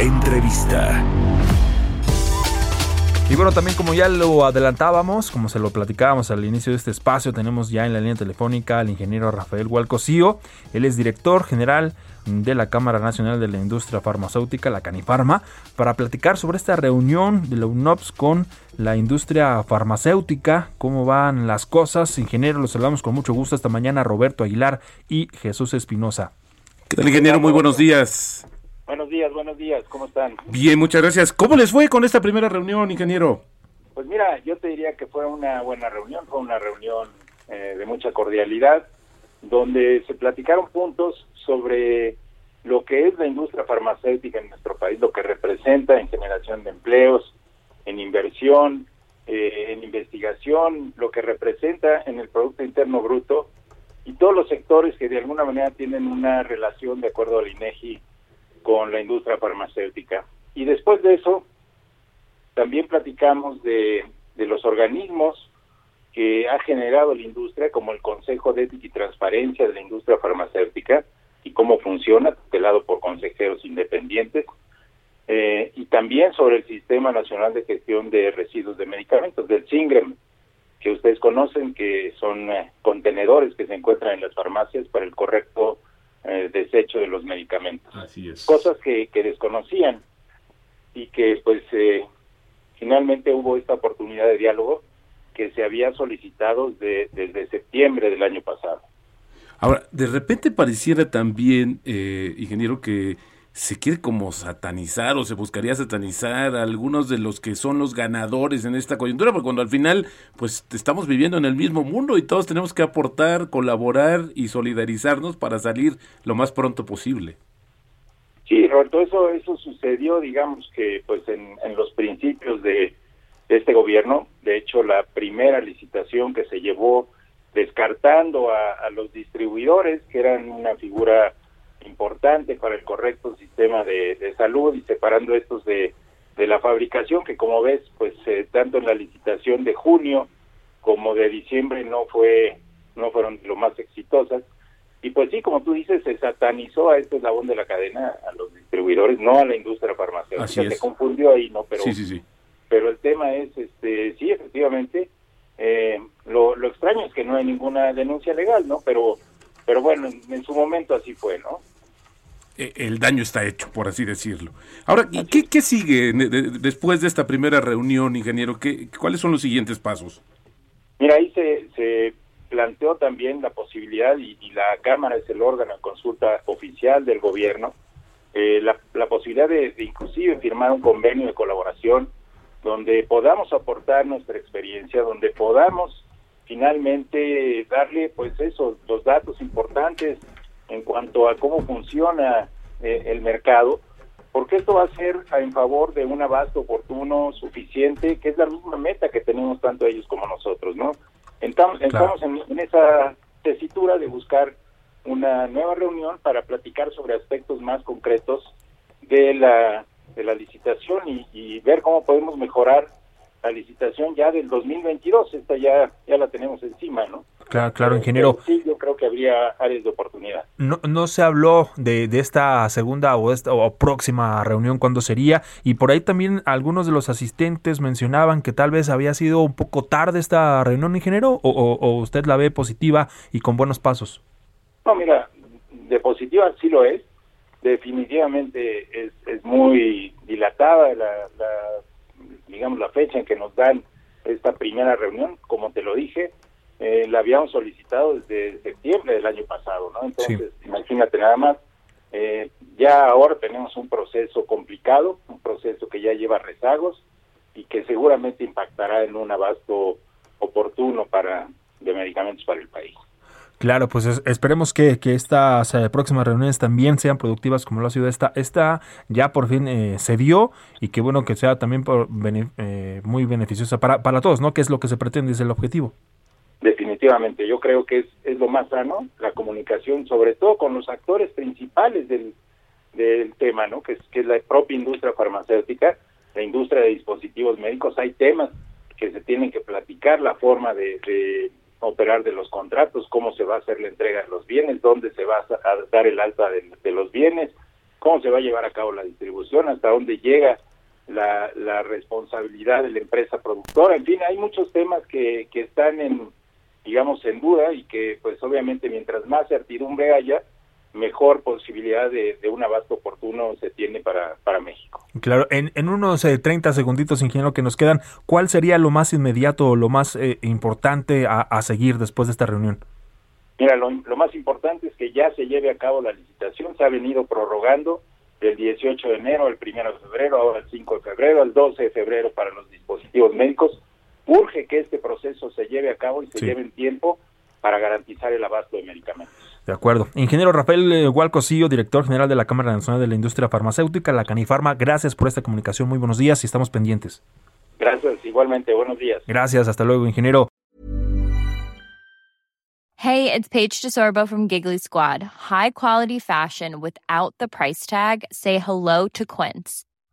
Entrevista. Y bueno, también como ya lo adelantábamos, como se lo platicábamos al inicio de este espacio, tenemos ya en la línea telefónica al ingeniero Rafael Hualcocío. Él es director general de la Cámara Nacional de la Industria Farmacéutica, la Canifarma, para platicar sobre esta reunión de la UNOPS con la industria farmacéutica, cómo van las cosas. Ingeniero, los saludamos con mucho gusto esta mañana, Roberto Aguilar y Jesús Espinosa. ¿Qué tal, ingeniero? Muy buenos días. Buenos días, buenos días, ¿cómo están? Bien, muchas gracias. ¿Cómo les fue con esta primera reunión, ingeniero? Pues mira, yo te diría que fue una buena reunión, fue una reunión eh, de mucha cordialidad, donde se platicaron puntos sobre lo que es la industria farmacéutica en nuestro país, lo que representa en generación de empleos, en inversión, eh, en investigación, lo que representa en el Producto Interno Bruto y todos los sectores que de alguna manera tienen una relación, de acuerdo al INEGI, con la industria farmacéutica. Y después de eso, también platicamos de, los organismos que ha generado la industria, como el Consejo de Ética y Transparencia de la Industria Farmacéutica, y cómo funciona, tutelado por consejeros independientes, eh, y también sobre el Sistema Nacional de Gestión de Residuos de Medicamentos, del SINGREM, que ustedes conocen, que son eh, contenedores que se encuentran en las farmacias para el correcto desecho de los medicamentos. Así es. Cosas que, que desconocían y que pues eh, finalmente hubo esta oportunidad de diálogo que se había solicitado de, desde septiembre del año pasado. Ahora, de repente pareciera también, eh, ingeniero, que se quiere como satanizar o se buscaría satanizar a algunos de los que son los ganadores en esta coyuntura, porque cuando al final pues estamos viviendo en el mismo mundo y todos tenemos que aportar, colaborar y solidarizarnos para salir lo más pronto posible. Sí, Roberto, eso, eso sucedió, digamos que pues en, en los principios de, este gobierno, de hecho la primera licitación que se llevó descartando a los distribuidores, que eran una figura para el correcto sistema de, de salud y separando estos de, de, la fabricación, que como ves, pues eh, tanto en la licitación de junio como de diciembre no fue no fueron lo más exitosas. Y pues sí, como tú dices, se satanizó a este eslabón de la cadena, a los distribuidores, no a la industria farmacéutica. Se confundió ahí, ¿no? Pero, sí, sí, sí. pero el tema es, este sí, efectivamente, eh, lo, lo extraño es que no hay ninguna denuncia legal, ¿no? Pero pero bueno, en, en, su momento así fue, ¿no? El daño está hecho, por así decirlo. Ahora, ¿qué, qué sigue de, de, después de esta primera reunión, ingeniero? ¿Qué, ¿Cuáles son los siguientes pasos? Mira, ahí se, se planteó también la posibilidad, y, la Cámara es el órgano de consulta oficial del gobierno, eh, la, la, posibilidad de, de inclusive firmar un convenio de colaboración donde podamos aportar nuestra experiencia, donde podamos finalmente darle pues eso, los datos importantes en cuanto a cómo funciona eh, el mercado, porque esto va a ser en favor de un abasto oportuno, suficiente, que es la misma meta que tenemos tanto ellos como nosotros, ¿no? Estamos, claro. estamos en, en, esa tesitura de buscar una nueva reunión para platicar sobre aspectos más concretos de la, de la licitación y, y ver cómo podemos mejorar la licitación ya del 2022, esta ya ya la tenemos encima, ¿no? Claro, claro, ingeniero. Sí, yo creo que habría áreas de oportunidad. No, no se habló de, de esta segunda o, esta, o próxima reunión, cuándo sería, y por ahí también algunos de los asistentes mencionaban que tal vez había sido un poco tarde esta reunión, ingeniero, o, o, o usted la ve positiva y con buenos pasos. No, mira, de positiva sí lo es, definitivamente es, es muy dilatada la, la digamos, la fecha en que nos dan esta primera reunión, como te lo dije, eh, la habíamos solicitado desde septiembre del año pasado, ¿no? Entonces, sí. imagínate nada más, eh, ya ahora tenemos un proceso complicado, un proceso que ya lleva rezagos y que seguramente impactará en un abasto oportuno para de medicamentos para el país. Claro, pues esperemos que, que estas eh, próximas reuniones también sean productivas como lo ha sido esta. Esta ya por fin eh, se dio y que bueno que sea también por, eh, muy beneficiosa para, para todos, ¿no? Que es lo que se pretende, es el objetivo. Definitivamente, yo creo que es, es lo más sano, la comunicación, sobre todo con los actores principales del, del tema, ¿no? Que es, que es la propia industria farmacéutica, la industria de dispositivos médicos. Hay temas que se tienen que platicar, la forma de operar de los contratos, cómo se va a hacer la entrega de los bienes, dónde se va a dar el alta de, los bienes, cómo se va a llevar a cabo la distribución, hasta dónde llega la, la responsabilidad de la empresa productora. En fin, hay muchos temas que, que están en, digamos, en duda y que, pues obviamente, mientras más certidumbre haya, mejor posibilidad de, un abasto oportuno se tiene para, para México. Claro, en, en unos 30 eh, segunditos, ingeniero, que nos quedan, ¿cuál sería lo más inmediato o lo más eh, importante a, seguir después de esta reunión? Mira, lo, más importante es que ya se lleve a cabo la licitación, se ha venido prorrogando del 18 de enero al 1 de febrero, ahora el 5 de febrero, al 12 de febrero para los dispositivos médicos. Urge que este proceso se lleve a cabo y se lleve en tiempo para garantizar el abasto de medicamentos. De acuerdo. Ingeniero Rafael Hualcosillo, eh, director general de la Cámara Nacional de la Industria Farmacéutica, la Canifarma, gracias por esta comunicación. Muy buenos días y estamos pendientes. Gracias, igualmente. Buenos días. Gracias, hasta luego, ingeniero. Hey, it's Paige DeSorbo from Giggly Squad. High quality fashion without the price tag. Say hello to Quince.